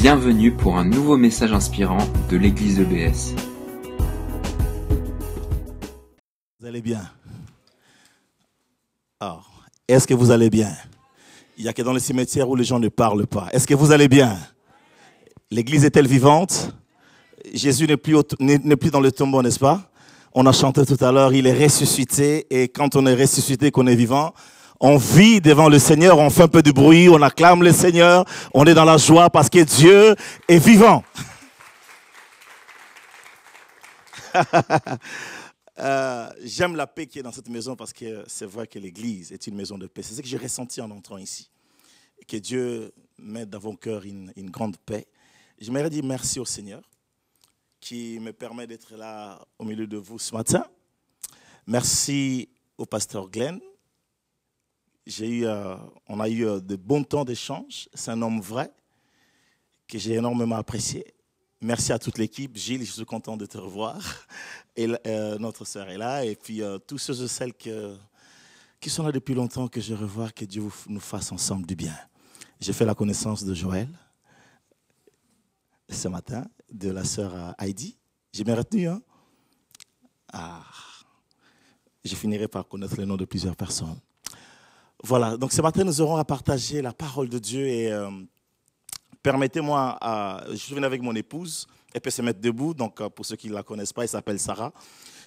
Bienvenue pour un nouveau message inspirant de l'église EBS. Vous allez bien? Alors, est-ce que vous allez bien? Il n'y a que dans les cimetières où les gens ne parlent pas. Est-ce que vous allez bien? L'église est-elle vivante? Jésus n'est plus, plus dans le tombeau, n'est-ce pas? On a chanté tout à l'heure, il est ressuscité. Et quand on est ressuscité, qu'on est vivant, on vit devant le Seigneur, on fait un peu de bruit, on acclame le Seigneur, on est dans la joie parce que Dieu est vivant. Euh, J'aime la paix qui est dans cette maison parce que c'est vrai que l'Église est une maison de paix. C'est ce que j'ai ressenti en entrant ici. Que Dieu mette dans vos cœurs une, une grande paix. J'aimerais dire merci au Seigneur qui me permet d'être là au milieu de vous ce matin. Merci au pasteur Glenn. Eu, euh, on a eu euh, de bons temps d'échange. C'est un homme vrai que j'ai énormément apprécié. Merci à toute l'équipe. Gilles, je suis content de te revoir. Et euh, notre sœur est là. Et puis tous ceux et celles qui sont là depuis longtemps que je revois, que Dieu nous fasse ensemble du bien. J'ai fait la connaissance de Joël ce matin, de la sœur Heidi. J'ai bien retenu, hein? Ah. Je finirai par connaître le nom de plusieurs personnes. Voilà, donc ce matin, nous aurons à partager la parole de Dieu et euh, permettez-moi, à- je venu avec mon épouse, elle peut se mettre debout, donc euh, pour ceux qui ne la connaissent pas, elle s'appelle Sarah.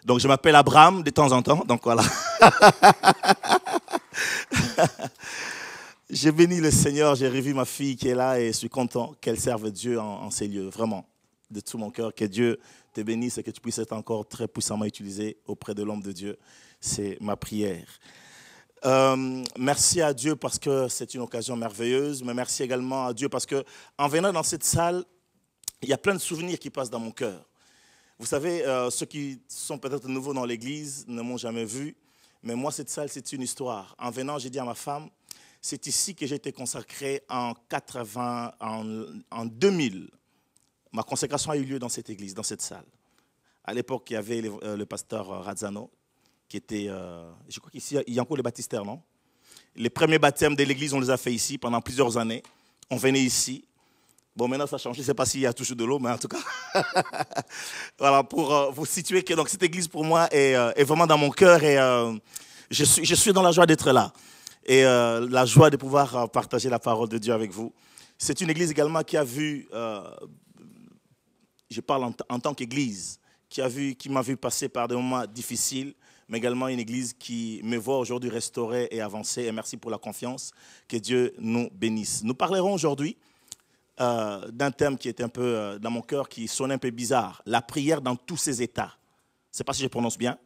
Donc je m'appelle Abraham de temps en temps, donc voilà. j'ai béni le Seigneur, j'ai revu ma fille qui est là et je suis content qu'elle serve Dieu en, en ces lieux, vraiment, de tout mon cœur. Que Dieu te bénisse et que tu puisses être encore très puissamment utilisé auprès de l'homme de Dieu. C'est ma prière. Euh, merci à Dieu parce que c'est une occasion merveilleuse, mais merci également à Dieu parce que en venant dans cette salle, il y a plein de souvenirs qui passent dans mon cœur. Vous savez, euh, ceux qui sont peut-être nouveaux dans l'église ne m'ont jamais vu, mais moi, cette salle, c'est une histoire. En venant, j'ai dit à ma femme, c'est ici que j'ai été consacré en 80, en, en 2000. Ma consécration a eu lieu dans cette église, dans cette salle. À l'époque, il y avait le, euh, le pasteur Razzano, qui était, euh, je crois qu'ici, il y a encore les baptistères, non? Les premiers baptêmes de l'église, on les a fait ici pendant plusieurs années. On venait ici. Bon, maintenant, ça a changé. Je ne sais pas s'il y a toujours de l'eau, mais en tout cas. voilà, pour euh, vous situer que donc, cette église, pour moi, est, euh, est vraiment dans mon cœur et je, suis, je suis dans la joie d'être là. Et la joie de pouvoir partager la parole de Dieu avec vous. C'est une église également qui a vu, je parle en, en tant qu'église, qui a vu, qui m'a vu passer par des moments difficiles, mais également une église qui me voit aujourd'hui restaurée et avancée. Et merci pour la confiance. Que Dieu nous bénisse. Nous parlerons aujourd'hui euh, d'un thème qui est un peu euh, dans mon cœur, qui sonne un peu bizarre. La prière dans tous ses états. Je ne sais pas si je prononce bien.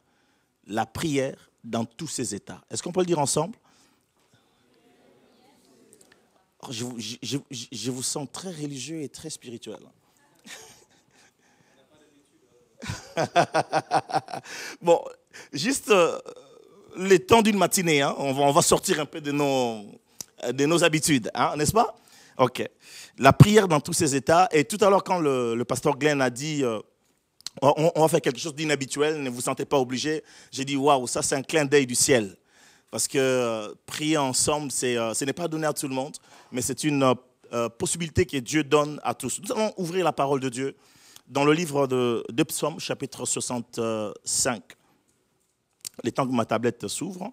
La prière dans tous ses états. Est-ce qu'on peut le dire ensemble? Oh, je, je vous sens très religieux et très spirituel. bon, juste euh, le temps d'une matinée, hein, on, va, on va sortir un peu de nos, de nos habitudes, hein, n'est-ce pas? Ok. La prière dans tous ses états. Et tout à l'heure, quand le, pasteur Glenn a dit euh, on, va faire quelque chose d'inhabituel, ne vous sentez pas obligé, j'ai dit waouh, ça c'est un clin d'œil du ciel. Parce que euh, prier ensemble, euh, ce n'est pas donné à tout le monde, mais c'est une possibilité que Dieu donne à tous. Nous allons ouvrir la parole de Dieu dans le livre de, de Psaume, chapitre 65. Les temps que ma tablette s'ouvre.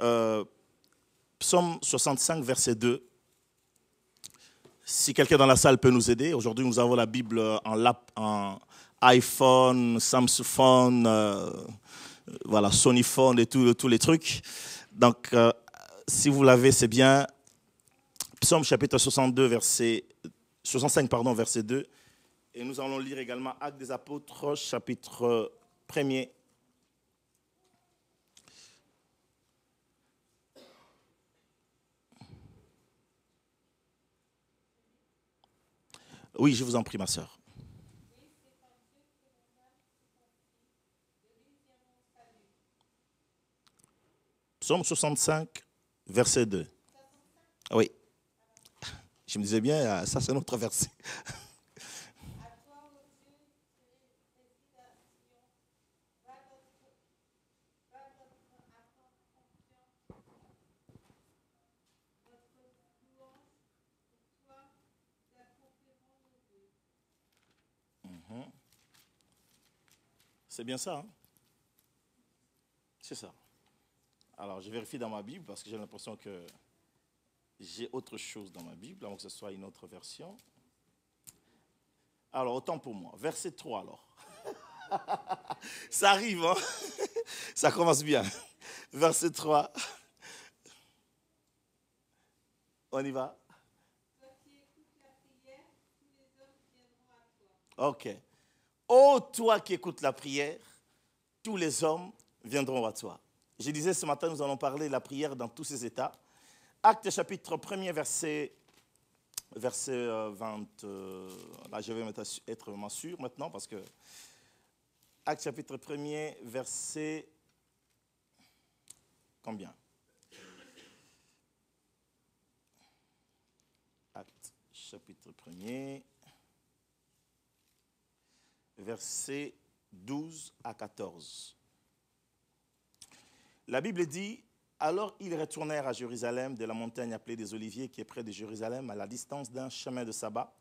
Euh, Psaume 65, verset 2. Si quelqu'un dans la salle peut nous aider, aujourd'hui nous avons la Bible en, lap, en iPhone, Samsung Phone, euh, voilà, Sony Phone et tous les trucs. Donc, euh, si vous l'avez, c'est bien. Psaume chapitre 62, verset, 65, pardon, verset 2. Et nous allons lire également Actes des Apôtres, chapitre 1er. Oui, je vous en prie, ma sœur. Psaume 65, verset 2. Oui. Je me disais bien, euh, ça c'est notre verset. C'est bien ça. Hein? C'est ça. Alors, je vérifie dans ma Bible parce que j'ai l'impression que j'ai autre chose dans ma Bible, avant que ce soit une autre version. Alors, autant pour moi. Verset 3 alors. Ça arrive, hein? Ça commence bien. Verset 3. On y va? Ok. Oh, toi qui écoutes la prière, tous les hommes viendront à toi. Je disais ce matin, nous allons parler de la prière dans tous ses états. Acte chapitre 1er, verset, verset 20. Euh, euh, là, je vais être vraiment sûr maintenant parce que. Acte chapitre 1er, verset. Combien? Acte chapitre 1er versets 12 à 14. La Bible dit, alors ils retournèrent à Jérusalem de la montagne appelée des Oliviers qui est près de Jérusalem, à la distance d'un chemin de sabbat.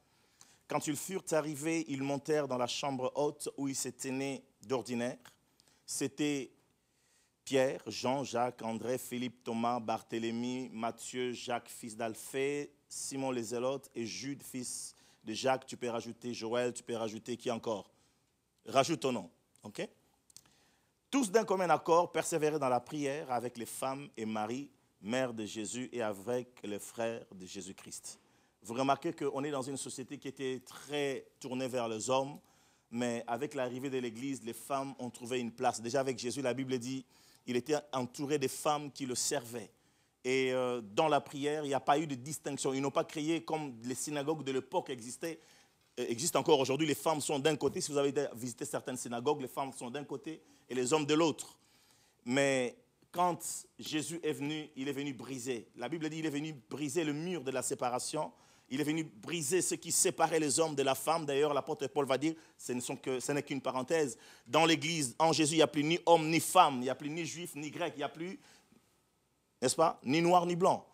Quand ils furent arrivés, ils montèrent dans la chambre haute où ils s'étaient d'ordinaire. C'était Pierre, Jean, Jacques, André, Philippe, Thomas, Barthélemy, Matthieu, Jacques, fils d'Alphée, Simon les Zélotes et Jude, fils de Jacques. Tu peux rajouter Joël, tu peux rajouter qui encore? Rajoute ton nom. OK? Tous d'un commun accord persévéraient dans la prière avec les femmes et Marie, mère de Jésus, et avec les frères de Jésus-Christ. Vous remarquez qu'on est dans une société qui était très tournée vers les hommes, mais avec l'arrivée de l'Église, les femmes ont trouvé une place. Déjà avec Jésus, la Bible dit, il était entouré des femmes qui le servaient. Et euh, dans la prière, il n'y a pas eu de distinction. Ils n'ont pas créé comme les synagogues de l'époque existaient existe encore aujourd'hui. Les femmes sont d'un côté. Si vous avez visité certaines synagogues, les femmes sont d'un côté et les hommes de l'autre. Mais quand Jésus est venu, il est venu briser. La Bible dit qu'il est venu briser le mur de la séparation. Il est venu briser ce qui séparait les hommes de la femme. D'ailleurs, l'apôtre Paul va dire, ce n'est qu'une parenthèse. Dans l'Église, en Jésus, il n'y a plus ni homme ni femme, il n'y a plus ni juif ni grec, il n'y a plus, n'est-ce pas, ni noir ni blanc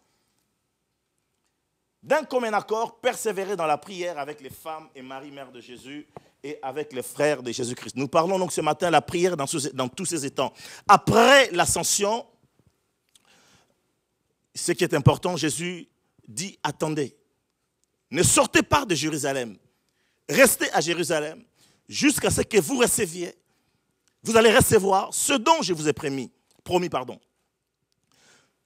d'un commun accord, persévérer dans la prière avec les femmes et Marie, mère de Jésus, et avec les frères de Jésus-Christ. Nous parlons donc ce matin de la prière dans, tous ces étangs. Après l'ascension, ce qui est important, Jésus dit, attendez, ne sortez pas de Jérusalem, restez à Jérusalem jusqu'à ce que vous receviez, vous allez recevoir ce dont je vous ai promis. promis pardon.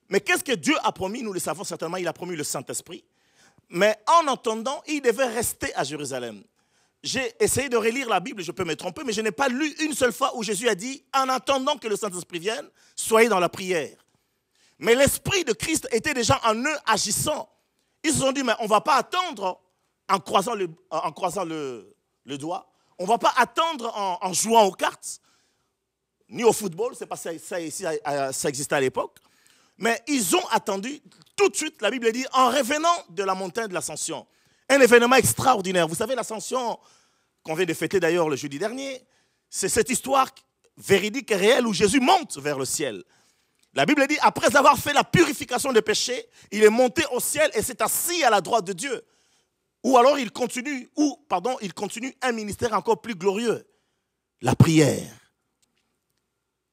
Mais qu'est-ce que Dieu a promis? Nous le savons certainement, il a promis le Saint-Esprit. Mais en entendant, il devait rester à Jérusalem. J'ai essayé de relire la Bible, je peux me tromper, mais je n'ai pas lu une seule fois où Jésus a dit, en attendant que le Saint-Esprit vienne, soyez dans la prière. Mais l'Esprit de Christ était déjà en eux agissant. Ils se sont dit, mais on ne va pas attendre en croisant le, doigt, on ne va pas attendre en, jouant aux cartes, ni au football, c'est pas ça, ça, ça existait à l'époque. Mais ils ont attendu tout de suite, la Bible dit, en revenant de la montagne de l'ascension. Un événement extraordinaire. Vous savez, l'ascension qu'on vient de fêter d'ailleurs le jeudi dernier, c'est cette histoire véridique et réelle où Jésus monte vers le ciel. La Bible dit, après avoir fait la purification des péchés, il est monté au ciel et s'est assis à la droite de Dieu. Ou alors il continue, ou pardon, il continue un ministère encore plus glorieux, la prière.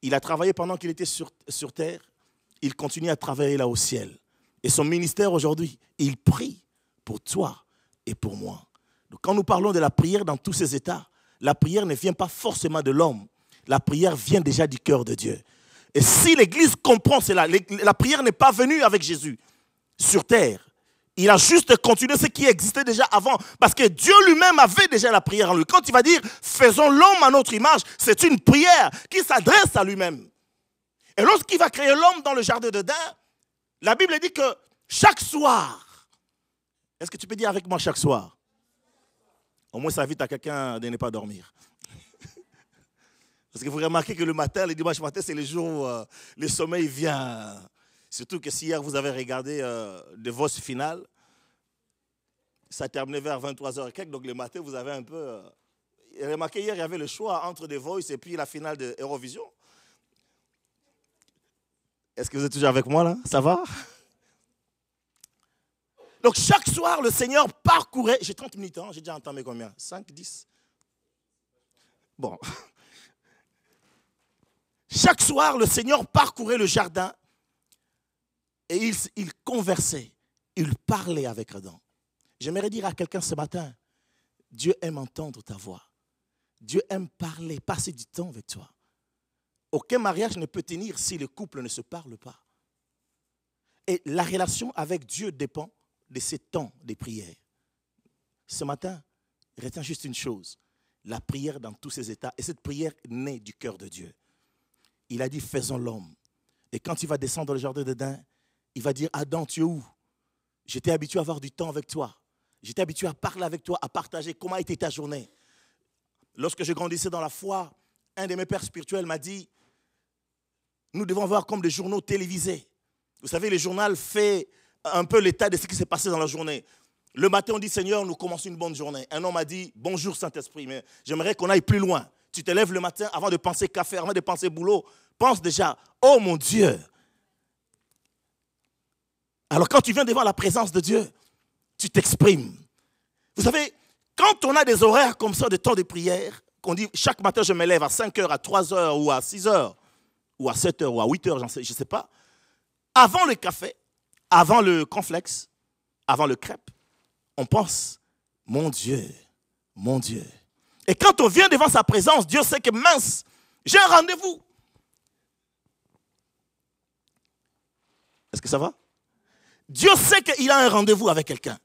Il a travaillé pendant qu'il était sur, sur terre il continue à travailler là au ciel. Et son ministère aujourd'hui, il prie pour toi et pour moi. Donc quand nous parlons de la prière dans tous ces états, la prière ne vient pas forcément de l'homme. La prière vient déjà du cœur de Dieu. Et si l'Église comprend cela, la prière n'est pas venue avec Jésus sur terre. Il a juste continué ce qui existait déjà avant. Parce que Dieu lui-même avait déjà la prière en lui. Quand il va dire, faisons l'homme à notre image, c'est une prière qui s'adresse à lui-même. Et lorsqu'il va créer l'homme dans le jardin d'Eden, la Bible dit que chaque soir, est-ce que tu peux dire avec moi chaque soir? Au moins, ça invite à quelqu'un de ne pas dormir. Parce que vous remarquez que le matin, le dimanche matin, c'est le jour où euh, le sommeil vient. Surtout que si hier vous avez regardé euh, de vos finales, ça terminait vers 23h et quelques, donc le matin, vous avez un peu. Euh, remarquez, hier, il y avait le choix entre The Voice et puis la finale de Eurovision. Est-ce que vous êtes toujours avec moi là? Ça va? Donc chaque soir, le Seigneur parcourait, j'ai 30 minutes, hein, j'ai déjà entendu combien? 5, 10 Bon. Chaque soir, le Seigneur parcourait le jardin et il, il conversait, il parlait avec Adam. J'aimerais dire à quelqu'un ce matin, Dieu aime entendre ta voix. Dieu aime parler, passer du temps avec toi. Aucun mariage ne peut tenir si le couple ne se parle pas. Et la relation avec Dieu dépend de ces temps de prière. Ce matin, retiens juste une chose, la prière dans tous ses états. Et cette prière naît du cœur de Dieu. Il a dit, faisons l'homme. Et quand il va descendre dans le jardin d'Éden, il va dire, Adam, tu es où? J'étais habitué à avoir du temps avec toi. J'étais habitué à parler avec toi, à partager comment a été ta journée. Lorsque je grandissais dans la foi, un de mes pères spirituels m'a dit, nous devons voir comme des journaux télévisés. Vous savez, le journal fait un peu l'état de ce qui s'est passé dans la journée. Le matin, on dit Seigneur, nous commençons une bonne journée. Un homme a dit Bonjour Saint-Esprit, mais j'aimerais qu'on aille plus loin. Tu te lèves le matin avant de penser café, avant de penser boulot. Pense déjà Oh mon Dieu Alors, quand tu viens devant la présence de Dieu, tu t'exprimes. Vous savez, quand on a des horaires comme ça de temps de prière, qu'on dit chaque matin je me lève à 5 heures, à 3 heures ou à 6 heures, ou à 7 heures ou à 8 heures, sais, je ne sais pas, avant le café, avant le conflex, avant le crêpe, on pense, mon Dieu, mon Dieu. Et quand on vient devant sa présence, Dieu sait que mince, j'ai un rendez-vous. Est-ce que ça va? Dieu sait qu'il a un rendez-vous avec quelqu'un.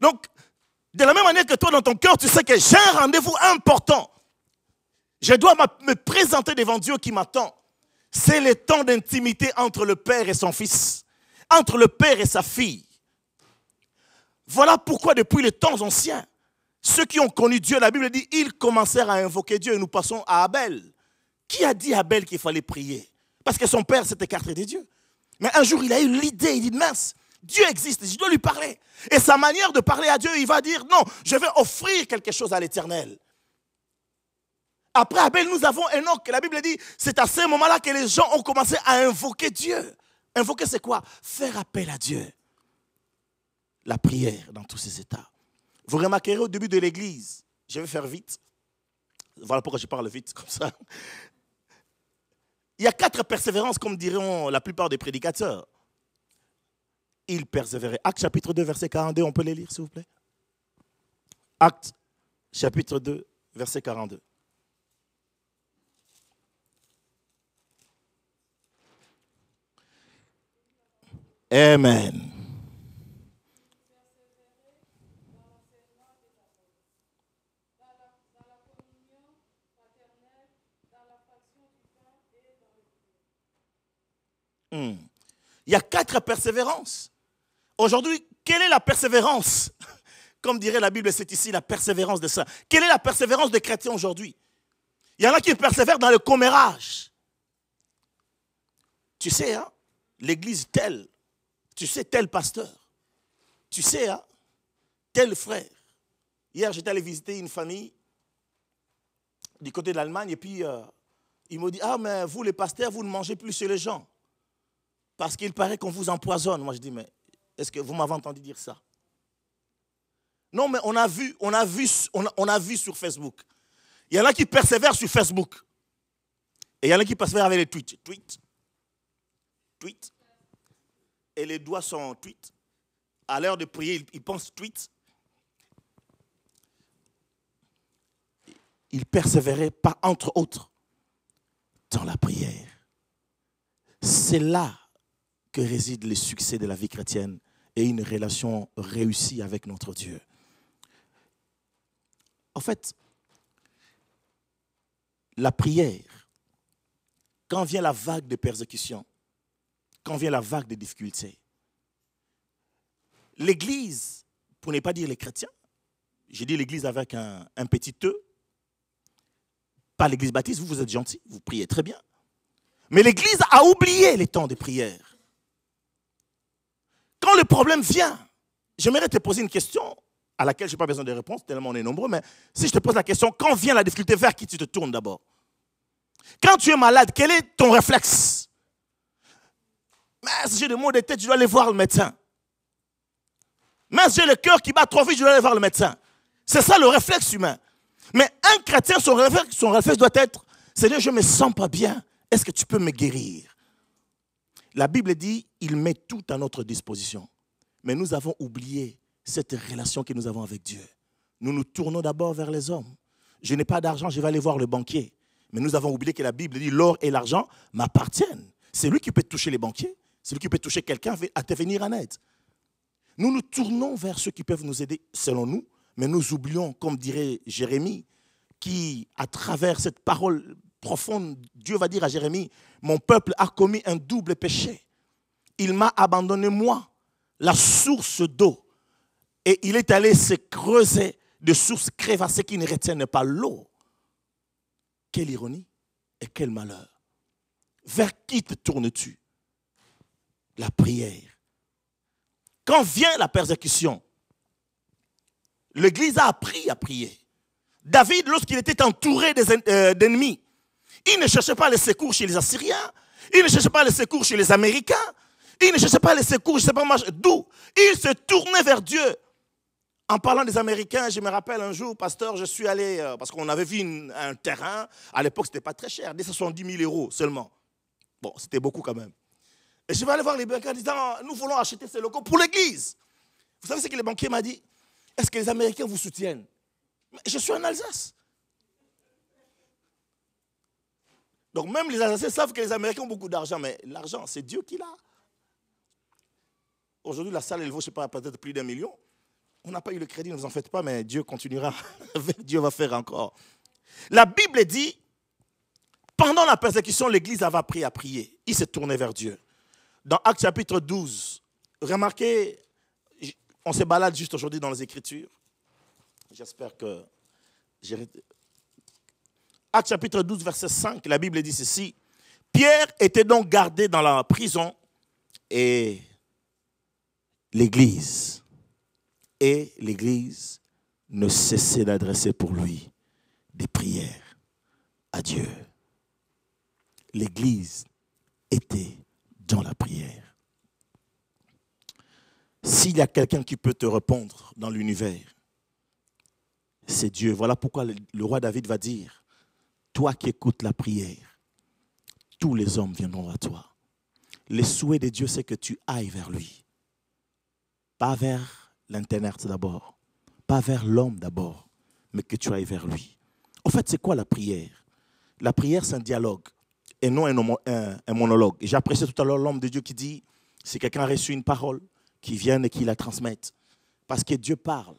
Donc, de la même manière que toi, dans ton cœur, tu sais que j'ai un rendez-vous important. Je dois me présenter devant Dieu qui m'attend. C'est le temps d'intimité entre le Père et son Fils, entre le Père et sa fille. Voilà pourquoi depuis les temps anciens, ceux qui ont connu Dieu, la Bible dit, ils commencèrent à invoquer Dieu et nous passons à Abel. Qui a dit à Abel qu'il fallait prier? Parce que son père s'est écarté de Dieu. Mais un jour, il a eu l'idée, il dit, mince, Dieu existe, je dois lui parler. Et sa manière de parler à Dieu, il va dire, non, je vais offrir quelque chose à l'éternel. Après Abel, nous avons Enoch. La Bible dit, c'est à ce moment-là que les gens ont commencé à invoquer Dieu. Invoquer, c'est quoi? Faire appel à Dieu. La prière dans tous ces états. Vous remarquerez au début de l'église, je vais faire vite. Voilà pourquoi je parle vite comme ça. Il y a quatre persévérances, comme diront la plupart des prédicateurs. Il persévérait. Acte chapitre 2, verset 42, on peut les lire, s'il vous plaît? Acte chapitre 2, verset 42. Amen. Hmm. Il y a quatre persévérances. Aujourd'hui, quelle est la persévérance? Comme dirait la Bible, c'est ici la persévérance de ça. Quelle est la persévérance des chrétiens aujourd'hui? Il y en a qui persévèrent dans le commérage. Tu sais, hein, l'église telle, tu sais, tel pasteur, tu sais, hein, tel frère. Hier, j'étais allé visiter une famille du côté de l'Allemagne et puis euh, ils m'ont dit Ah, mais vous, les pasteurs, vous ne mangez plus chez les gens. Parce qu'il paraît qu'on vous empoisonne. Moi, je dis Mais est-ce que vous m'avez entendu dire ça? Non, mais on a vu, on a vu, on a, on a vu sur Facebook. Il y en a qui persévèrent sur Facebook. Et il y en a qui persévèrent avec les tweets. Tweet. Tweet et les doigts sont en tweet. À l'heure de prier, il pense tweet. Il persévérait pas entre autres dans la prière. C'est là que réside le succès de la vie chrétienne et une relation réussie avec notre Dieu. En fait, la prière, quand vient la vague de persécution, quand vient la vague de difficultés. L'Église, pour ne pas dire les chrétiens, j'ai dit l'Église avec un, petit E, pas l'Église baptiste, vous, vous êtes gentil, vous priez très bien. Mais l'Église a oublié les temps de prière. Quand le problème vient, j'aimerais te poser une question à laquelle je n'ai pas besoin de réponse, tellement on est nombreux, mais si je te pose la question, quand vient la difficulté, vers qui tu te tournes d'abord? Quand tu es malade, quel est ton réflexe? Si j'ai des maux de tête, je dois aller voir le médecin. Si j'ai le cœur qui bat trop vite, je dois aller voir le médecin. C'est ça le réflexe humain. Mais un chrétien, son réflexe, son réflexe doit être, Seigneur, je ne me sens pas bien. Est-ce que tu peux me guérir? La Bible dit, il met tout à notre disposition. Mais nous avons oublié cette relation que nous avons avec Dieu. Nous nous tournons d'abord vers les hommes. Je n'ai pas d'argent, je vais aller voir le banquier. Mais nous avons oublié que la Bible dit, l'or et l'argent m'appartiennent. C'est lui qui peut toucher les banquiers. C'est lui qui peut toucher quelqu'un à te venir en aide. Nous nous tournons vers ceux qui peuvent nous aider selon nous, mais nous oublions, comme dirait Jérémie, qui, à travers cette parole profonde, Dieu va dire à Jérémie, mon peuple a commis un double péché. Il m'a abandonné moi, la source d'eau, et il est allé se creuser de sources crévassées qui ne retiennent pas l'eau. Quelle ironie et quel malheur. Vers qui te tournes-tu? La prière. Quand vient la persécution, l'Église a appris à prier. David, lorsqu'il était entouré euh, d'ennemis, il ne cherchait pas les secours chez les Assyriens, il ne cherchait pas les secours chez les Américains, il ne cherchait pas les secours, je ne sais pas d'où. Il se tournait vers Dieu. En parlant des Américains, je me rappelle un jour, pasteur, je suis allé, euh, parce qu'on avait vu un terrain, à l'époque, ce n'était pas très cher, 70 000 euros seulement. Bon, c'était beaucoup quand même. Et je vais aller voir les banquiers en disant, nous voulons acheter ces locaux pour l'église. Vous savez ce que les banquiers m'ont dit? Est-ce que les Américains vous soutiennent? Je suis en Alsace. Donc même les Alsaciens savent que les Américains ont beaucoup d'argent, mais l'argent, c'est Dieu qui l'a. Aujourd'hui, la salle, elle vaut, je sais pas, peut-être plus d'un million. On n'a pas eu le crédit, ne vous en faites pas, mais Dieu continuera. Dieu va faire encore. La Bible dit, pendant la persécution, l'Église avait appris à prier. Il s'est tourné vers Dieu. Dans Actes chapitre 12, remarquez, on se balade juste aujourd'hui dans les Écritures. J'espère que j'ai... Actes chapitre 12, verset 5, la Bible dit ceci. Pierre était donc gardé dans la prison et l'Église et l'Église ne cessait d'adresser pour lui des prières à Dieu. L'Église était dans la prière. S'il y a quelqu'un qui peut te répondre dans l'univers, c'est Dieu. Voilà pourquoi le roi David va dire, toi qui écoutes la prière, tous les hommes viendront à toi. Le souhait de Dieu, c'est que tu ailles vers lui, pas vers l'Internet d'abord, pas vers l'homme d'abord, mais que tu ailles vers lui. En fait, c'est quoi la prière? La prière, c'est un dialogue et non un, monologue. J'ai apprécié tout à l'heure l'homme de Dieu qui dit, si quelqu'un a reçu une parole, qu'il vienne et qu'il la transmette. Parce que Dieu parle.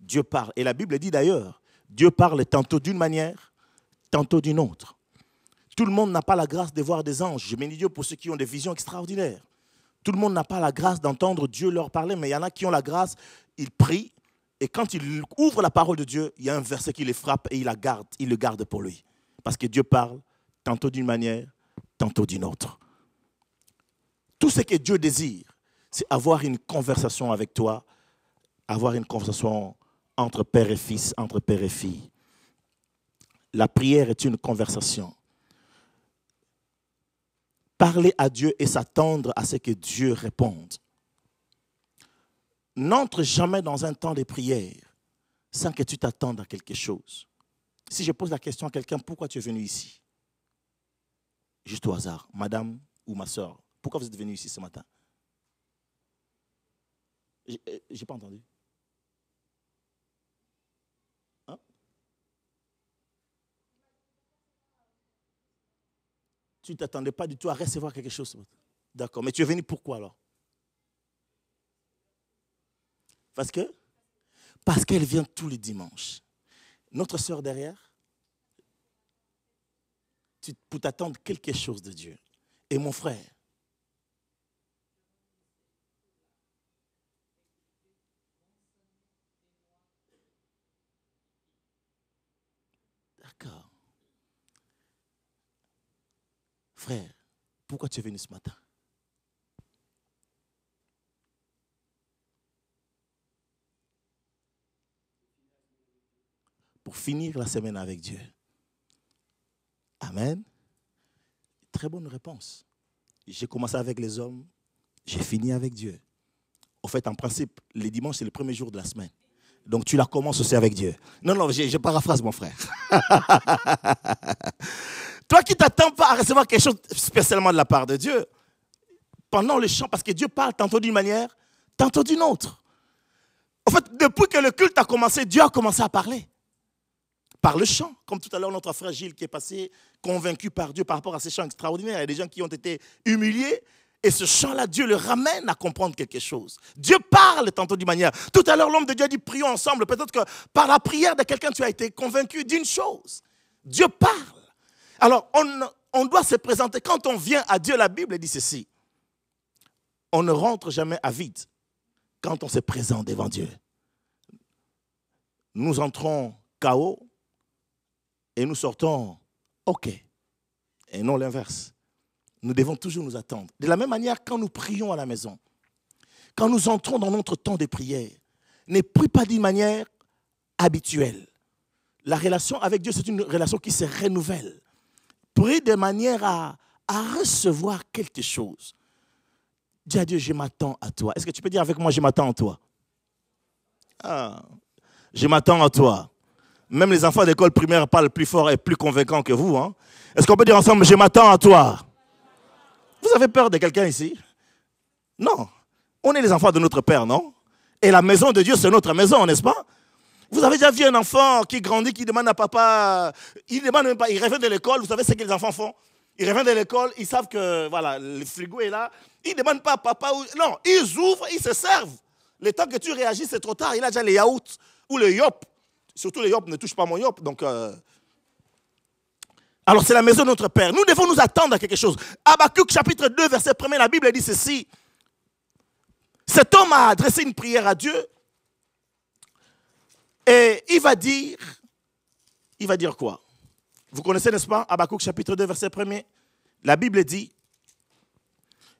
Dieu parle. Et la Bible dit d'ailleurs, Dieu parle tantôt d'une manière, tantôt d'une autre. Tout le monde n'a pas la grâce de voir des anges. Je bénis Dieu pour ceux qui ont des visions extraordinaires. Tout le monde n'a pas la grâce d'entendre Dieu leur parler, mais il y en a qui ont la grâce, ils prient, et quand ils ouvrent la parole de Dieu, il y a un verset qui les frappe et il la garde, il le garde pour lui. Parce que Dieu parle tantôt d'une manière, tantôt d'une autre. Tout ce que Dieu désire, c'est avoir une conversation avec toi, avoir une conversation entre père et fils, entre père et fille. La prière est une conversation parler à Dieu et s'attendre à ce que Dieu réponde. N'entre jamais dans un temps de prière sans que tu t'attendes à quelque chose. Si je pose la question à quelqu'un, pourquoi tu es venu ici? Juste au hasard, madame ou ma soeur, pourquoi vous êtes venu ici ce matin? J'ai euh, pas entendu. Tu ne t'attendais pas du tout à recevoir quelque chose. D'accord. Mais tu es venu pourquoi alors? Parce que Parce qu'elle vient tous les dimanches. Notre soeur derrière, tu, pour t'attendre quelque chose de Dieu. Et mon frère, D'accord. Frère, pourquoi tu es venu ce matin? Pour finir la semaine avec Dieu. Amen. Très bonne réponse. J'ai commencé avec les hommes, j'ai fini avec Dieu. Au fait, en principe, les dimanches, c'est le premier jour de la semaine. Donc tu la commences aussi avec Dieu. Non, non, je, paraphrase mon frère. Toi qui t'attends pas à recevoir quelque chose spécialement de la part de Dieu, pendant le chant, parce que Dieu parle tantôt d'une manière, tantôt d'une autre. En fait, depuis que le culte a commencé, Dieu a commencé à parler. Par le chant, comme tout à l'heure notre frère Gilles qui est passé convaincu par Dieu par rapport à ces chants extraordinaires. Il y a des gens qui ont été humiliés et ce chant-là, Dieu le ramène à comprendre quelque chose. Dieu parle tantôt d'une manière. Tout à l'heure, l'homme de Dieu a dit prions ensemble. Peut-être que par la prière de quelqu'un, tu as été convaincu d'une chose. Dieu parle. Alors, on, doit se présenter. Quand on vient à Dieu, la Bible dit ceci. On ne rentre jamais à vide quand on se présente devant Dieu. Nous entrons chaos et nous sortons OK. Et non l'inverse. Nous devons toujours nous attendre. De la même manière, quand nous prions à la maison, quand nous entrons dans notre temps de prière, ne prie pas d'une manière habituelle. La relation avec Dieu, c'est une relation qui se renouvelle. Prie de manière à, à recevoir quelque chose. Dis à Dieu, je m'attends à toi. Est-ce que tu peux dire avec moi, je m'attends à toi? Ah, Je m'attends à toi. Même les enfants d'école primaire parlent plus fort et plus convaincants que vous. Hein? Est-ce qu'on peut dire ensemble, je m'attends à toi? Vous avez peur de quelqu'un ici? Non. On est les enfants de notre Père, non? Et la maison de Dieu, c'est notre maison, n'est-ce pas? Vous avez déjà vu un enfant qui grandit, qui demande à papa, il demande même pas, il revient de l'école, vous savez ce que les enfants font? Ils reviennent de l'école, ils savent que voilà, le frigo est là, ils ne demandent pas à papa, non, ils ouvrent, ils se servent. Le temps que tu réagis, c'est trop tard, il a déjà les yaourts ou le yop. Surtout les yop ne touchent pas mon yop. Donc, euh, Alors c'est la maison de notre Père. Nous devons nous attendre à quelque chose. Habakkuk chapitre 2, verset 1, la Bible dit ceci. Cet homme a adressé une prière à Dieu et il va dire, il va dire quoi? Vous connaissez, n'est-ce pas, Habakkuk chapitre 2, verset 1 La Bible dit,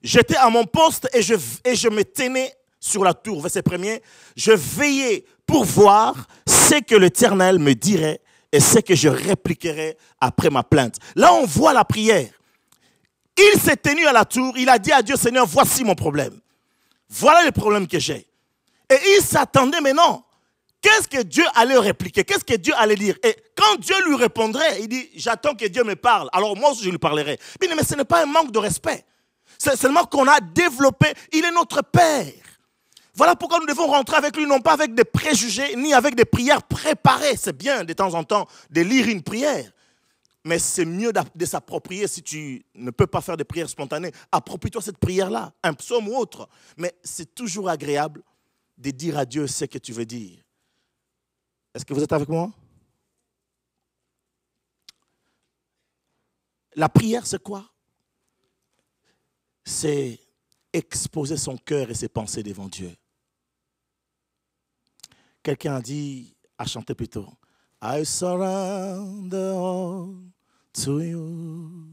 j'étais à mon poste et je, et je me tenais sur la tour, verset 1 je veillais pour voir ce que l'Éternel me dirait et ce que je répliquerais après ma plainte. Là, on voit la prière. Il s'est tenu à la tour, il a dit à Dieu, Seigneur, voici mon problème. Voilà le problème que j'ai. Et il s'attendait maintenant. Qu'est-ce que Dieu allait répliquer? Qu'est-ce que Dieu allait dire? Et quand Dieu lui répondrait, il dit, j'attends que Dieu me parle. Alors moi je lui parlerai. Mais ce n'est pas un manque de respect. C'est seulement qu'on a développé, il est notre Père. Voilà pourquoi nous devons rentrer avec lui, non pas avec des préjugés, ni avec des prières préparées. C'est bien de temps en temps de lire une prière. Mais c'est mieux de s'approprier si tu ne peux pas faire des prières spontanées. Approprie-toi cette prière-là, un psaume ou autre. Mais c'est toujours agréable de dire à Dieu ce que tu veux dire. Est-ce que vous êtes avec moi? La prière, c'est quoi? C'est exposer son cœur et ses pensées devant Dieu. Quelqu'un a dit, a chanté plutôt, I surrender all to you.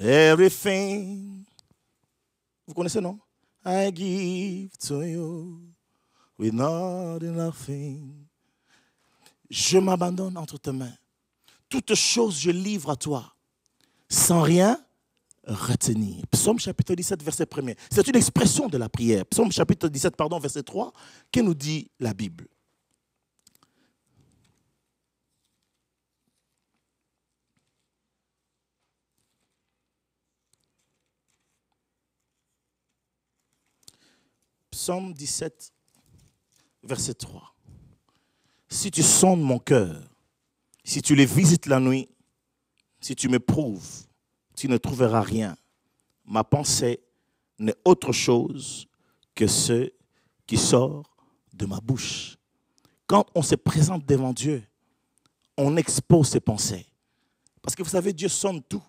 Everything. Vous connaissez, non? I give to you with not nothing. Je m'abandonne entre tes mains. Toutes choses je livre à toi. Sans rien Psaume chapitre 17, verset 1 C'est une expression de la prière. Psaume chapitre 17, pardon, verset 3, que nous dit la Bible Psaume 17, verset 3. Si tu sondes mon cœur, si tu les visites la nuit, si tu me prouves, tu ne trouveras rien. Ma pensée n'est autre chose que ce qui sort de ma bouche. Quand on se présente devant Dieu, on expose ses pensées. Parce que vous savez, Dieu sonne tout.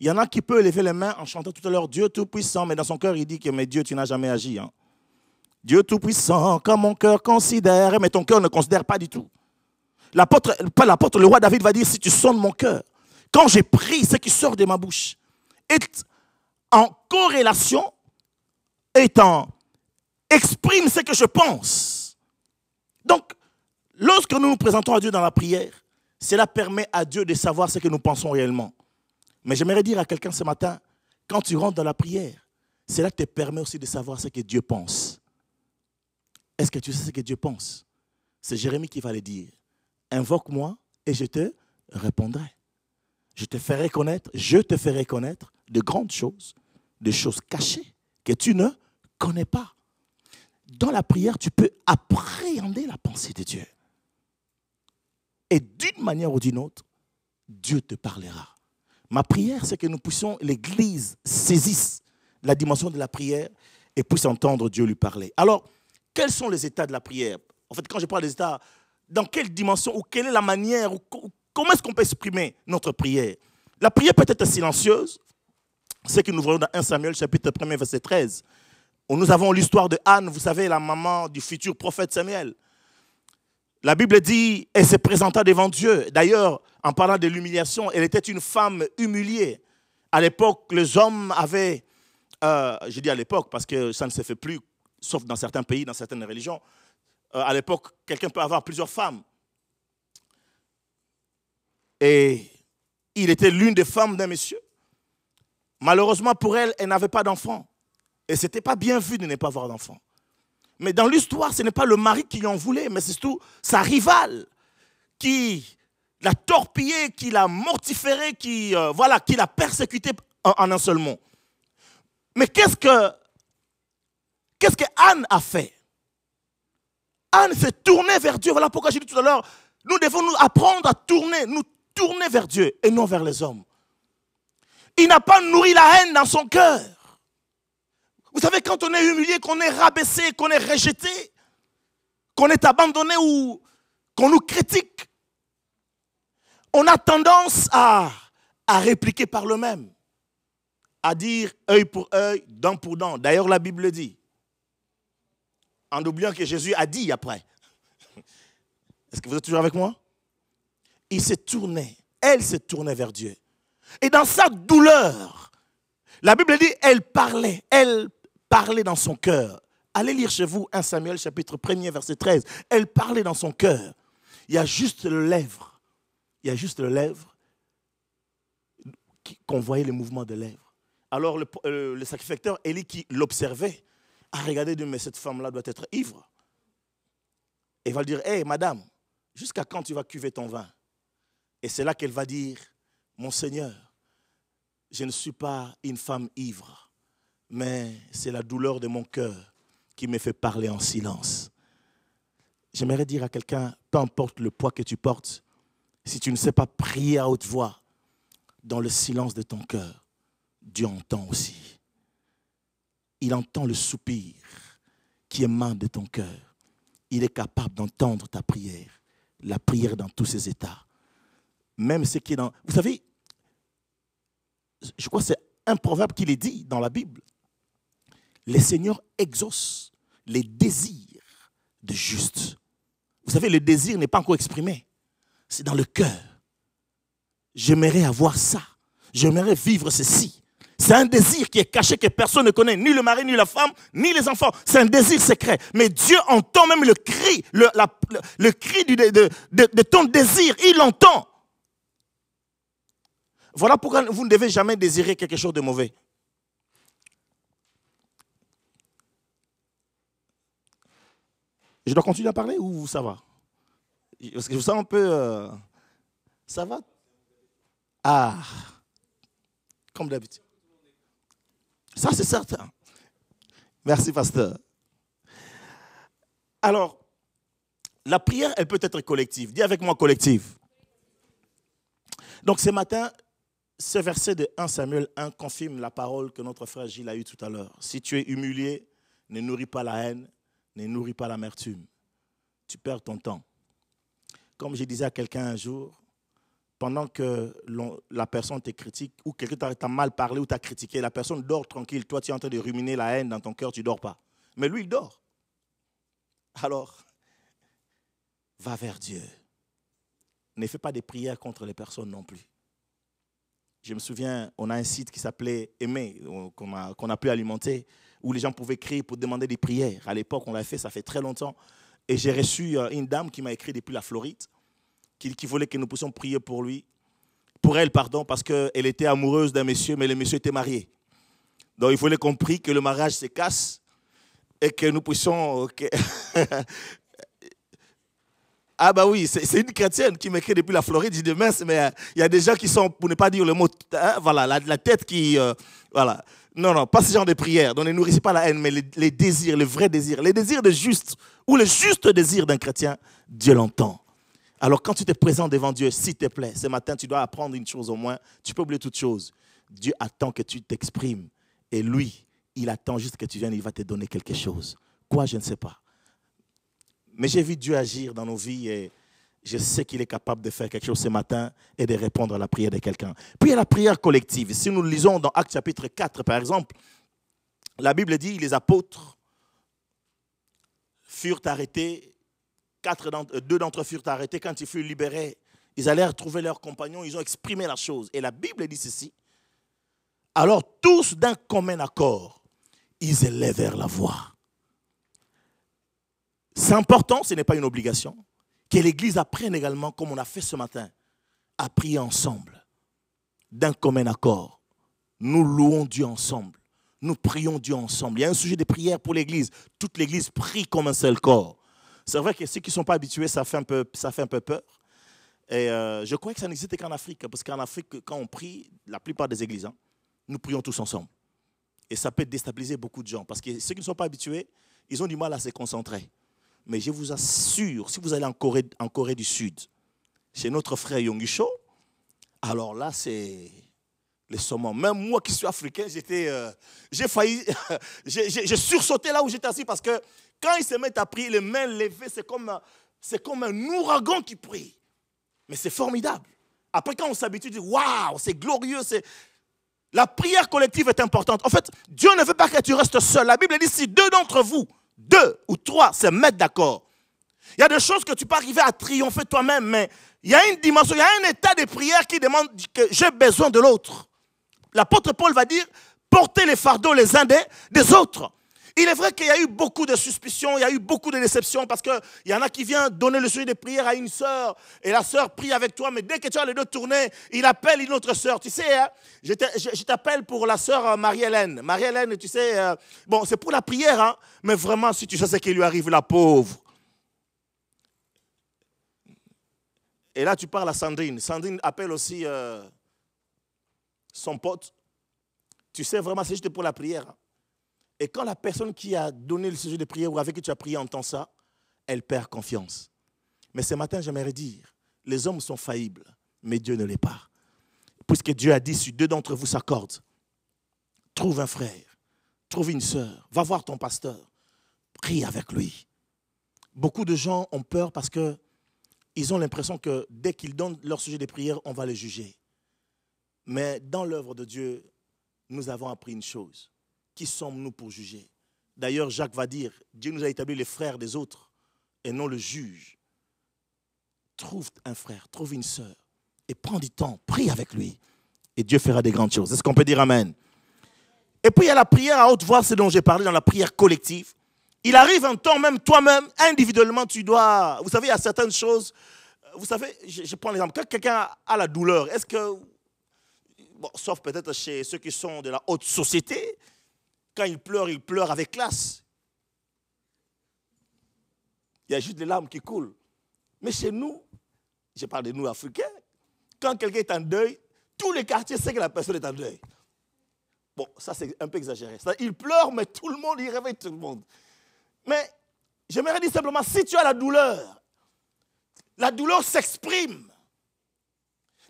Il y en a qui peuvent lever les mains en chantant tout à l'heure Dieu Tout-Puissant, mais dans son cœur, il dit que mais Dieu, tu n'as jamais agi. Hein. Dieu Tout-Puissant, comme mon cœur considère, mais ton cœur ne considère pas du tout. L'apôtre, pas l'apôtre, le roi David va dire si tu sonnes mon cœur, quand j'ai pris ce qui sort de ma bouche, est en corrélation, étant exprime ce que je pense. Donc, lorsque nous nous présentons à Dieu dans la prière, cela permet à Dieu de savoir ce que nous pensons réellement. Mais j'aimerais dire à quelqu'un ce matin, quand tu rentres dans la prière, cela te permet aussi de savoir ce que Dieu pense. Est-ce que tu sais ce que Dieu pense? C'est Jérémie qui va le dire. Invoque-moi et je te répondrai. Je te ferai connaître, je te ferai connaître de grandes choses, des choses cachées que tu ne connais pas. Dans la prière, tu peux appréhender la pensée de Dieu. Et d'une manière ou d'une autre, Dieu te parlera. Ma prière, c'est que nous puissions, l'Église saisisse la dimension de la prière et puisse entendre Dieu lui parler. Alors, quels sont les états de la prière? En fait, quand je parle des états, dans quelle dimension ou quelle est la manière ou comment est-ce qu'on peut exprimer notre prière? La prière peut être silencieuse, c'est que nous voyons dans 1 Samuel chapitre 1 verset 13, où nous avons l'histoire de Anne, vous savez, la maman du futur prophète Samuel. La Bible dit, elle se présenta devant Dieu. D'ailleurs, en parlant de l'humiliation, elle était une femme humiliée. À l'époque, les hommes avaient, euh, je dis à l'époque parce que ça ne se fait plus, sauf dans certains pays, dans certaines religions. Euh, à l'époque, quelqu'un peut avoir plusieurs femmes. Et il était l'une des femmes d'un monsieur. Malheureusement pour elle, elle n'avait pas d'enfant. Et ce n'était pas bien vu de ne pas avoir d'enfant. Mais dans l'histoire, ce n'est pas le mari qui en voulait, mais c'est surtout sa rivale qui l'a torpillé, qui l'a mortiféré, qui euh, voilà, qui l'a persécuté en, un seul mot. Mais qu'est-ce que qu'est-ce que Anne a fait? Anne s'est tournée vers Dieu. Voilà pourquoi j'ai dit tout à l'heure, nous devons nous apprendre à tourner, nous tourner vers Dieu et non vers les hommes. Il n'a pas nourri la haine dans son cœur. Vous savez, quand on est humilié, qu'on est rabaissé, qu'on est rejeté, qu'on est abandonné ou qu'on nous critique, on a tendance à, à répliquer par le même, à dire œil pour œil, dent pour dent. D'ailleurs, la Bible le dit. En oubliant que Jésus a dit après. Est-ce que vous êtes toujours avec moi? Il s'est tourné, elle s'est tournée vers Dieu. Et dans sa douleur, la Bible dit, elle parlait, elle parlait dans son cœur. Allez lire chez vous 1 Samuel chapitre 1er verset 13. Elle parlait dans son cœur. Il y a juste le lèvre. Il y a juste le lèvre qu'on voyait le mouvement de lèvres. Alors le, euh, sacrificateur Élie qui l'observait a regardé dit mais cette femme-là doit être ivre. Et va lui dire, hé madame, jusqu'à quand tu vas cuver ton vin? Et c'est là qu'elle va dire, mon Seigneur, je ne suis pas une femme ivre mais c'est la douleur de mon cœur qui me fait parler en silence. J'aimerais dire à quelqu'un, peu importe le poids que tu portes, si tu ne sais pas prier à haute voix, dans le silence de ton cœur, Dieu entend aussi. Il entend le soupir qui émane de ton cœur. Il est capable d'entendre ta prière, la prière dans tous ses états. Même ce qui est dans... Vous savez, je crois que c'est un proverbe qui est dit dans la Bible le Seigneur exauce les désirs de juste. Vous savez, le désir n'est pas encore exprimé. C'est dans le cœur. J'aimerais avoir ça. J'aimerais vivre ceci. C'est un désir qui est caché que personne ne connaît, ni le mari, ni la femme, ni les enfants. C'est un désir secret. Mais Dieu entend même le cri, le, cri de, ton désir. Il l'entend. Voilà pourquoi vous ne devez jamais désirer quelque chose de mauvais. Je dois continuer à parler ou ça va? Parce que sens un peu... Euh, ça va? Ah, comme d'habitude. Ça, c'est certain. Merci, pasteur. Alors, la prière, elle peut être collective. Dis avec moi collective. Donc ce matin, ce verset de 1 Samuel 1 confirme la parole que notre frère Gilles a eue tout à l'heure. Si tu es humilié, ne nourris pas la haine, ne nourris pas l'amertume. Tu perds ton temps. Comme je disais à quelqu'un un jour, pendant que la personne te critique ou quelqu'un t'a mal parlé ou t'a critiqué, la personne dort tranquille. Toi, tu es en train de ruminer la haine dans ton cœur, tu ne dors pas. Mais lui, il dort. Alors, va vers Dieu. Ne fais pas des prières contre les personnes non plus. Je me souviens, on a un site qui s'appelait Aimer, qu'on a, qu'on a pu alimenter où les gens pouvaient crier pour demander des prières. À l'époque, on l'a fait, ça fait très longtemps. Et j'ai reçu euh, une dame qui m'a écrit depuis la Floride, qui, voulait que nous puissions prier pour lui, pour elle, pardon, parce qu'elle était amoureuse d'un monsieur, mais le monsieur était marié. Donc il fallait qu'on prie que le mariage se casse et que nous puissions. Ah bah oui, c'est une chrétienne qui m'écrit depuis la Floride. Je dis mince, mais euh, il y a des gens qui sont, pour ne pas dire le mot, hein, voilà, la, tête qui, euh, voilà. Non, non, pas ce genre de prière. Donc ne nourrissez pas la haine, mais les, désirs, les vrais désirs, les désirs de juste ou le juste désir d'un chrétien, Dieu l'entend. Alors quand tu te présentes devant Dieu, s'il te plaît, ce matin, tu dois apprendre une chose au moins. Tu peux oublier toute chose. Dieu attend que tu t'exprimes. Et lui, il attend juste que tu viennes, il va te donner quelque chose. Quoi, je ne sais pas. Mais j'ai vu Dieu agir dans nos vies et je sais qu'il est capable de faire quelque chose ce matin et de répondre à la prière de quelqu'un. Puis il y a la prière collective. Si nous lisons dans Actes chapitre 4, par exemple, la Bible dit les apôtres furent arrêtés, euh, deux d'entre eux furent arrêtés. Quand ils furent libérés, ils allèrent trouver leurs compagnons, ils ont exprimé la chose. Et la Bible dit ceci. Alors tous d'un commun accord, ils élèvèrent la voix c'est important, ce n'est pas une obligation, que l'Église apprenne également, comme on a fait ce matin, à prier ensemble, d'un commun accord. Nous louons Dieu ensemble. Nous prions Dieu ensemble. Il y a un sujet de prière pour l'Église. Toute l'Église prie comme un seul corps. C'est vrai que ceux qui ne sont pas habitués, ça fait un peu, ça fait un peu peur. Et euh, je crois que ça n'existe qu'en Afrique, parce qu'en Afrique, quand on prie, la plupart des églises, hein, nous prions tous ensemble. Et ça peut déstabiliser beaucoup de gens, parce que ceux qui ne sont pas habitués, ils ont du mal à se concentrer. Mais je vous assure, si vous allez en Corée, en Corée du Sud, chez notre frère Yongisho, alors là, c'est le saumon. Même moi qui suis africain, j'étais, euh, j'ai failli, j'ai sursauté là où j'étais assis parce que quand il se met à prier, les mains levées, c'est comme, comme un ouragan qui prie. Mais c'est formidable. Après, quand on s'habitue, waouh, c'est glorieux. C'est... La prière collective est importante. En fait, Dieu ne veut pas que tu restes seul. La Bible dit si deux d'entre vous deux ou trois se mettent d'accord. Il y a des choses que tu peux arriver à triompher toi-même, mais il y a une dimension, il y a un état de prière qui demande que j'ai besoin de l'autre. L'apôtre Paul va dire, portez les fardeaux les uns des autres. Il est vrai qu'il y a eu beaucoup de suspicions, il y a eu beaucoup de déceptions parce qu'il y en a qui viennent donner le sujet de prière à une sœur et la sœur prie avec toi, mais dès que tu as les deux tournés, il appelle une autre sœur. Tu sais, hein, je t'appelle pour la sœur euh, Marie-Hélène. Marie-Hélène, tu sais, euh, bon, c'est pour la prière, hein, mais vraiment, si tu sais ce qui lui arrive, la pauvre. Et là, tu parles à Sandrine. Sandrine appelle aussi euh, son pote. Tu sais vraiment, c'est juste pour la prière. Hein. Et quand la personne qui a donné le sujet de prière ou avec qui tu as prié entend ça, elle perd confiance. Mais ce matin, j'aimerais dire, les hommes sont faillibles, mais Dieu ne l'est pas. Puisque Dieu a dit, si deux d'entre vous s'accordent, trouve un frère, trouve une sœur, va voir ton pasteur, prie avec lui. Beaucoup de gens ont peur parce qu'ils ont l'impression que dès qu'ils donnent leur sujet de prière, on va les juger. Mais dans l'œuvre de Dieu, nous avons appris une chose. Qui sommes-nous pour juger? D'ailleurs, Jacques va dire, Dieu nous a établi les frères des autres et non le juge. Trouve un frère, trouve une sœur et prends du temps, prie avec lui et Dieu fera des grandes choses. Est-ce qu'on peut dire Amen? Et puis il y a la prière à haute voix, c'est dont j'ai parlé dans la prière collective. Il arrive un temps, même toi-même, individuellement, tu dois... Vous savez, il y a certaines choses... Vous savez, je, prends l'exemple. Quand quelqu'un a la douleur, est-ce que... Bon, sauf peut-être chez ceux qui sont de la haute société, quand il pleure, il pleure avec classe. Il y a juste des larmes qui coulent. Mais chez nous, je parle de nous Africains, quand quelqu'un est en deuil, tous les quartiers savent que la personne est en deuil. Bon, ça c'est un peu exagéré. Il pleure, mais tout le monde, il réveille tout le monde. Mais j'aimerais dire simplement, si tu as la douleur, la douleur s'exprime.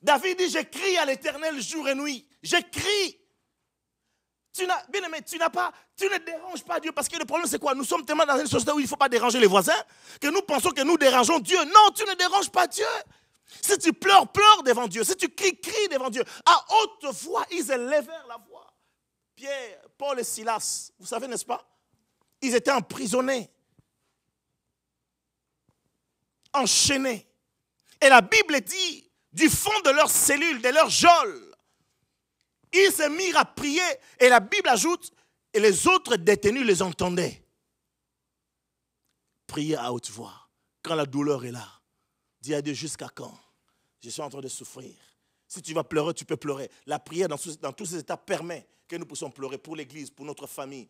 David dit, j'écris à l'éternel jour et nuit. J'écris. Tu n'as, bien aimé, tu n'as pas, tu ne déranges pas Dieu parce que le problème c'est quoi? Nous sommes tellement dans une société où il ne faut pas déranger les voisins que nous pensons que nous dérangeons Dieu. Non, tu ne déranges pas Dieu. Si tu pleures, pleure devant Dieu. Si tu cries, crie devant Dieu. À haute voix, ils élèvèrent la voix. Pierre, Paul et Silas, vous savez, n'est-ce pas? Ils étaient emprisonnés, enchaînés. Et la Bible dit, du fond de leurs cellules, de leurs geôles, ils se mirent à prier et la Bible ajoute, et les autres détenus les entendaient. Prier à haute voix quand la douleur est là. Dis à Dieu jusqu'à quand Je suis en train de souffrir? Si tu vas pleurer, tu peux pleurer. La prière dans, tous ces états permet que nous puissions pleurer pour l'Église, pour notre famille.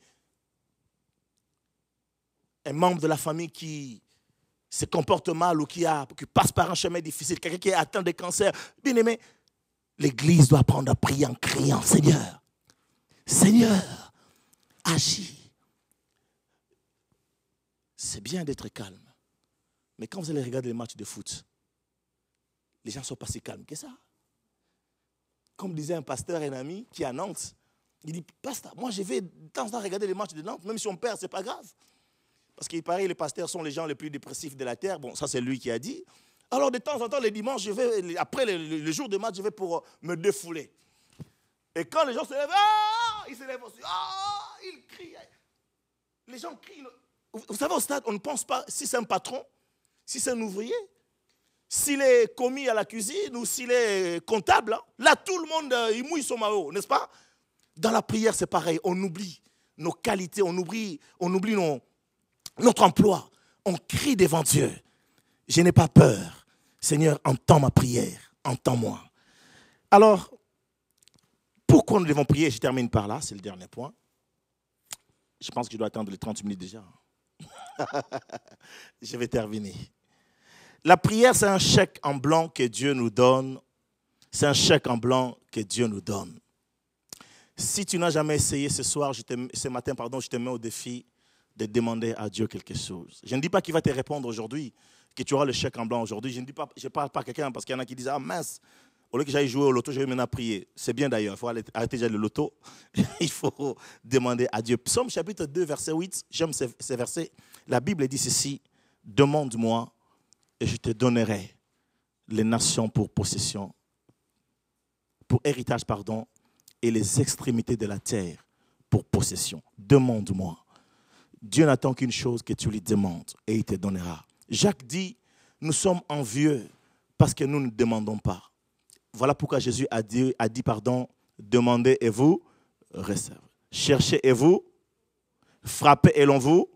Un membre de la famille qui se comporte mal ou qui, qui passe par un chemin difficile, quelqu'un qui est atteint de cancer, bien aimé, l'Église doit apprendre à prier en criant, Seigneur, Seigneur, agis. C'est bien d'être calme. Mais quand vous allez regarder les matchs de foot, les gens ne sont pas si calmes que ça. Comme disait un pasteur un ami qui est à Nantes, il dit, pasteur, moi je vais de temps en temps regarder les matchs de Nantes, même si on perd, ce n'est pas grave. Parce qu'il paraît que les pasteurs sont les gens les plus dépressifs de la terre. Bon, ça c'est lui qui a dit. Alors de temps en temps, les dimanches, je vais, après le, jour de match, je vais pour me défouler. Et quand les gens se lèvent, ah, ils se lèvent aussi, ah, ils crient. Les gens crient. Vous savez, au stade, on ne pense pas si c'est un patron, si c'est un ouvrier, s'il est commis à la cuisine ou s'il est comptable. Hein. Là, tout le monde, euh, il mouille son maillot, n'est-ce pas? Dans la prière, c'est pareil. On oublie nos qualités, on oublie, on oublie notre emploi. On crie devant Dieu. Je n'ai pas peur. Seigneur, entends ma prière. Entends-moi. Alors, pourquoi nous devons prier? Je termine par là, c'est le dernier point. Je pense que je dois attendre les 30 minutes déjà. je vais terminer. La prière, c'est un chèque en blanc que Dieu nous donne. C'est un chèque en blanc que Dieu nous donne. Si tu n'as jamais essayé ce soir, ce matin, pardon, je te mets au défi de demander à Dieu quelque chose. Je ne dis pas qu'il va te répondre aujourd'hui, que tu auras le chèque en blanc aujourd'hui. Je ne dis pas, je parle pas à quelqu'un parce qu'il y en a qui disent ah mince, au lieu que j'aille jouer au loto, je vais maintenant prier. C'est bien d'ailleurs, il faut arrêter déjà le loto. il faut demander à Dieu. Psaume chapitre 2, verset 8, j'aime ces versets. La Bible dit ceci Demande-moi et je te donnerai les nations pour possession, pour héritage, pardon, et les extrémités de la terre pour possession. Demande-moi. Dieu n'attend qu'une chose que tu lui demandes et il te donnera. Jacques dit, nous sommes envieux parce que nous ne demandons pas. Voilà pourquoi Jésus a dit, pardon, demandez et vous recevez. Cherchez et vous frappez et l'on vous.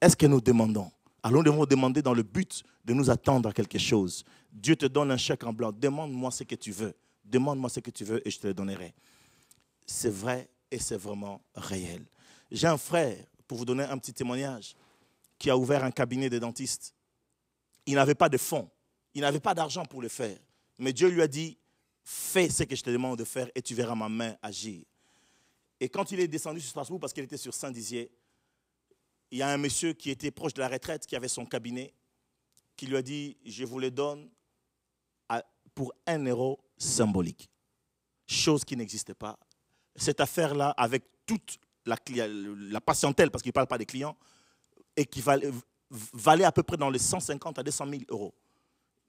Est-ce que nous demandons? Alors nous demander dans le but de nous attendre à quelque chose. Dieu te donne un chèque en blanc. Demande-moi ce que tu veux. Demande-moi ce que tu veux et je te le donnerai. C'est vrai et c'est vraiment réel. J'ai un frère, pour vous donner un petit témoignage, qui a ouvert un cabinet de dentiste. Il n'avait pas de fonds. Il n'avait pas d'argent pour le faire. Mais Dieu lui a dit, fais ce que je te demande de faire et tu verras ma main agir. Et quand il est descendu sur Strasbourg, parce qu'il était sur Saint-Dizier, il y a un monsieur qui était proche de la retraite, qui avait son cabinet, qui lui a dit, je vous le donne pour un euro symbolique. Chose qui n'existait pas. Cette affaire-là, avec toute la, patientèle, parce qu'il ne parle pas des clients, équivalait, valait à peu près dans les 150 à 200 000 euros.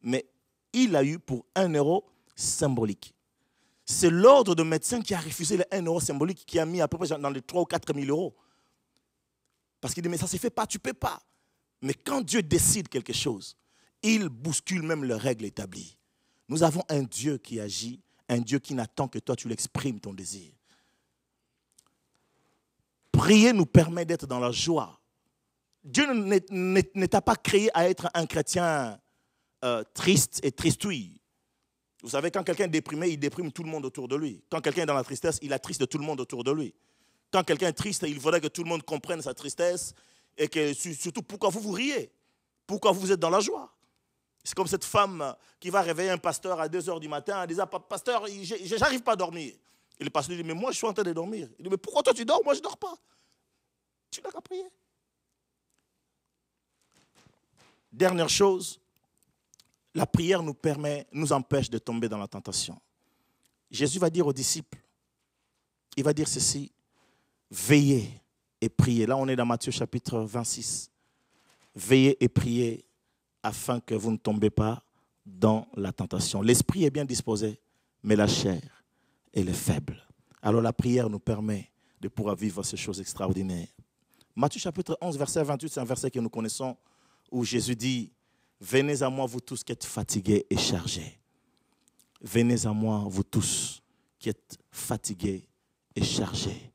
Mais il a eu pour un euro symbolique. C'est l'ordre de médecin qui a refusé le 1 euro symbolique, qui a mis à peu près dans les 3 ou 4 000 euros. Parce qu'il dit, mais ça ne se fait pas, tu ne peux pas. Mais quand Dieu décide quelque chose, il bouscule même les règles établies. Nous avons un Dieu qui agit, un Dieu qui n'attend que toi tu l'exprimes ton désir. Prier nous permet d'être dans la joie. Dieu ne t'a pas créé à être un chrétien euh, triste et tristouille. Vous savez, quand quelqu'un est déprimé, il déprime tout le monde autour de lui. Quand quelqu'un est dans la tristesse, il attriste tout le monde autour de lui. Quand quelqu'un est triste, il faudrait que tout le monde comprenne sa tristesse et que surtout pourquoi vous vous riez, pourquoi vous êtes dans la joie? C'est comme cette femme qui va réveiller un pasteur à 2 heures du matin en disant Pasteur, j'arrive pas à dormir. Et le pasteur lui dit Mais moi, je suis en train de dormir. Il dit Mais pourquoi toi tu dors? Moi, je ne dors pas. Tu n'as qu'à prier. Dernière chose, la prière nous empêche de tomber dans la tentation. Jésus va dire aux disciples, il va dire ceci, veillez et priez. Là, on est dans Matthieu chapitre 26. Veillez et priez afin que vous ne tombez pas dans la tentation. L'esprit est bien disposé, mais la chair, elle est faible. Alors la prière nous permet de pouvoir vivre ces choses extraordinaires. Matthieu chapitre 11, verset 28, c'est un verset que nous connaissons où Jésus dit, Venez à moi, vous tous qui êtes fatigués et chargés. Venez à moi, vous tous qui êtes fatigués et chargés,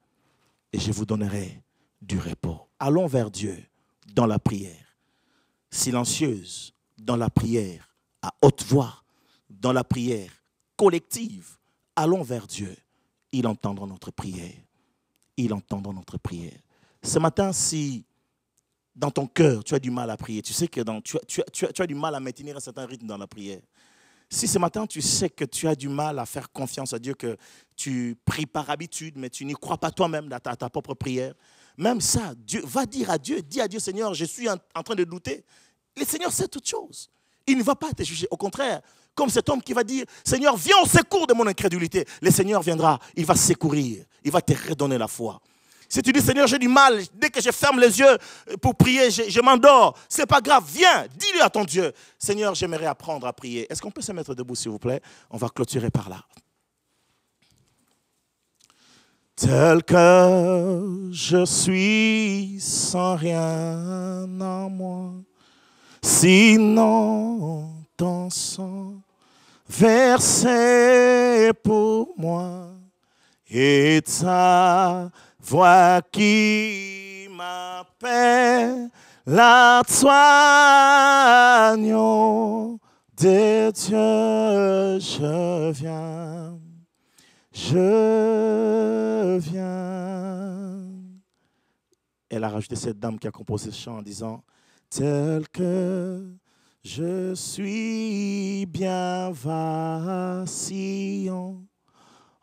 et je vous donnerai du repos. Allons vers Dieu dans la prière, silencieuse, dans la prière, à haute voix, dans la prière collective. Allons vers Dieu. Il entendra notre prière. Il entendra notre prière. Ce matin, si dans ton cœur, tu as du mal à prier. Tu sais que tu, as du mal à maintenir un certain rythme dans la prière. Si ce matin tu sais que tu as du mal à faire confiance à Dieu, que tu pries par habitude, mais tu n'y crois pas toi-même à ta, propre prière, même ça, Dieu va dire à Dieu, dis à Dieu, Seigneur, je suis en, en train de douter. Le Seigneur sait toute chose. Il ne va pas te juger. Au contraire, comme cet homme qui va dire, Seigneur, viens au secours de mon incrédulité. Le Seigneur viendra, il va secourir, il va te redonner la foi. Si tu dis, Seigneur, j'ai du mal, dès que je ferme les yeux pour prier, je, je m'endors. C'est pas grave, viens, dis-le à ton Dieu. Seigneur, j'aimerais apprendre à prier. Est-ce qu'on peut se mettre debout, s'il vous plaît? On va clôturer par là. Tel que je suis sans rien en moi, sinon ton sang versé pour moi et ta voix qui m'appelle la soigne de Dieu, je viens, je viens. Elle a rajouté cette dame qui a composé ce chant en disant, tel que je suis bien vacillant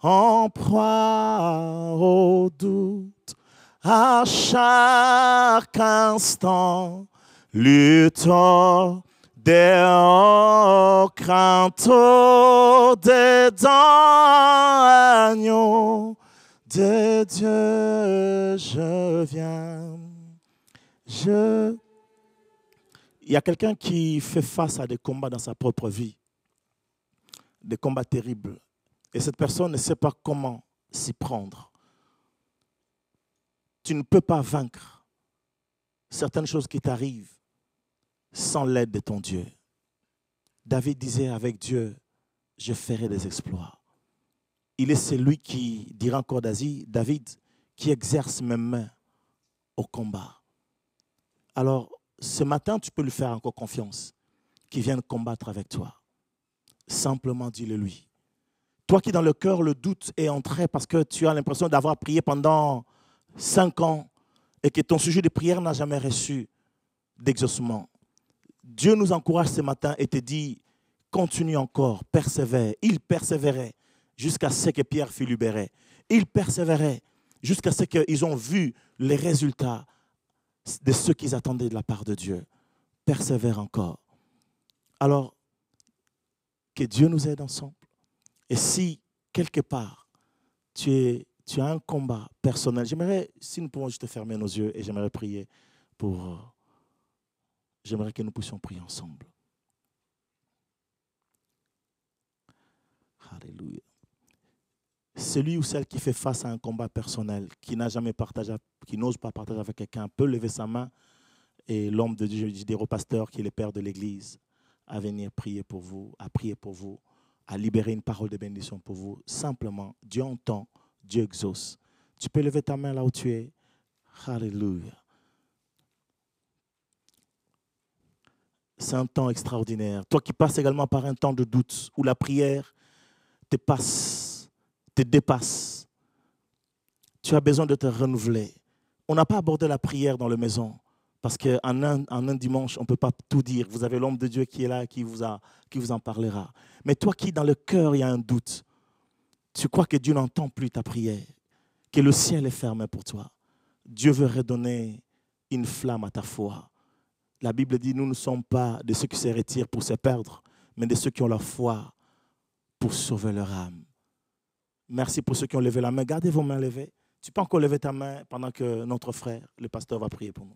en proie au doute à chaque instant, luttant des craintes des agneaux de Dieu, je viens. Je... Il y a quelqu'un qui fait face à des combats dans sa propre vie, des combats terribles et cette personne ne sait pas comment s'y prendre. Tu ne peux pas vaincre certaines choses qui t'arrivent sans l'aide de ton Dieu. David disait avec Dieu, je ferai des exploits. Il est celui qui, dira encore David, qui exerce mes mains au combat. Alors, ce matin, tu peux lui faire encore confiance, qu'il vienne combattre avec toi. Simplement dis-le lui. Toi qui dans le cœur le doute est entré parce que tu as l'impression d'avoir prié pendant cinq ans et que ton sujet de prière n'a jamais reçu d'exaucement. Dieu nous encourage ce matin et te dit, continue encore, persévère. Il persévérait jusqu'à ce que Pierre fut libéré. Il persévérait jusqu'à ce qu'ils ont vu les résultats de ce qu'ils attendaient de la part de Dieu. Persévère encore. Alors, que Dieu nous aide ensemble. Et si, quelque part, tu, as un combat personnel, j'aimerais, si nous pouvons juste fermer nos yeux et j'aimerais prier pour... Euh, j'aimerais que nous puissions prier ensemble. Alléluia. Celui ou celle qui fait face à un combat personnel, qui n'a jamais partagé, qui n'ose pas partager avec quelqu'un, peut lever sa main et l'homme de Dieu, je dis au pasteur qui est le père de l'Église, à venir prier pour vous, à prier pour vous à libérer une parole de bénédiction pour vous. Simplement, Dieu entend, Dieu exauce. Tu peux lever ta main là où tu es. Alléluia. C'est un temps extraordinaire. Toi qui passes également par un temps de doute où la prière te passe, te dépasse. Tu as besoin de te renouveler. On n'a pas abordé la prière dans la maison. Parce qu'en un, en un dimanche, on ne peut pas tout dire. Vous avez l'homme de Dieu qui est là, qui vous, a, qui vous en parlera. Mais toi qui, dans le cœur, il y a un doute, tu crois que Dieu n'entend plus ta prière, que le ciel est fermé pour toi. Dieu veut redonner une flamme à ta foi. La Bible dit, nous ne sommes pas de ceux qui se retirent pour se perdre, mais de ceux qui ont la foi pour sauver leur âme. Merci pour ceux qui ont levé la main. Gardez vos mains levées. Tu peux encore lever ta main pendant que notre frère, le pasteur, va prier pour nous.